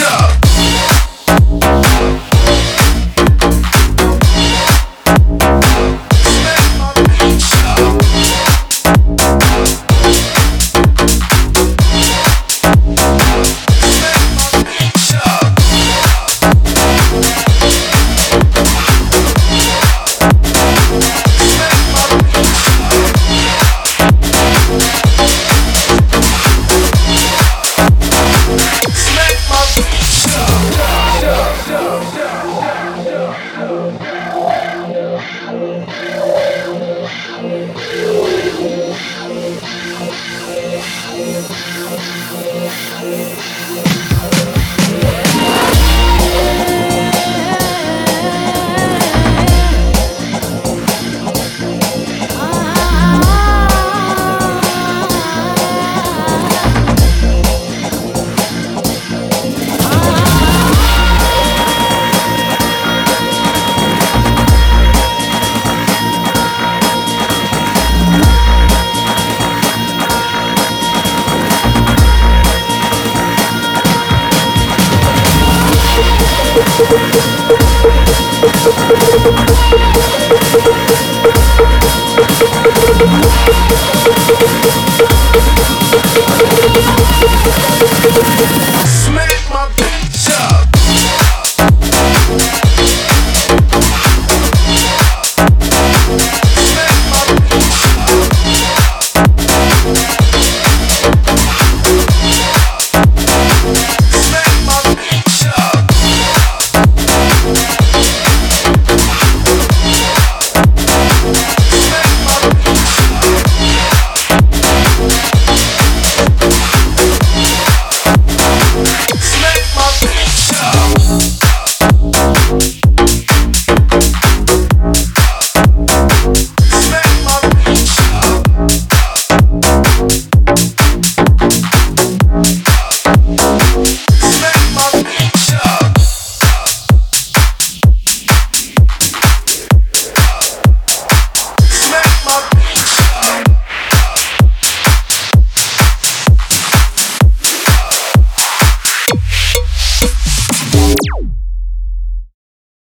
up. Thank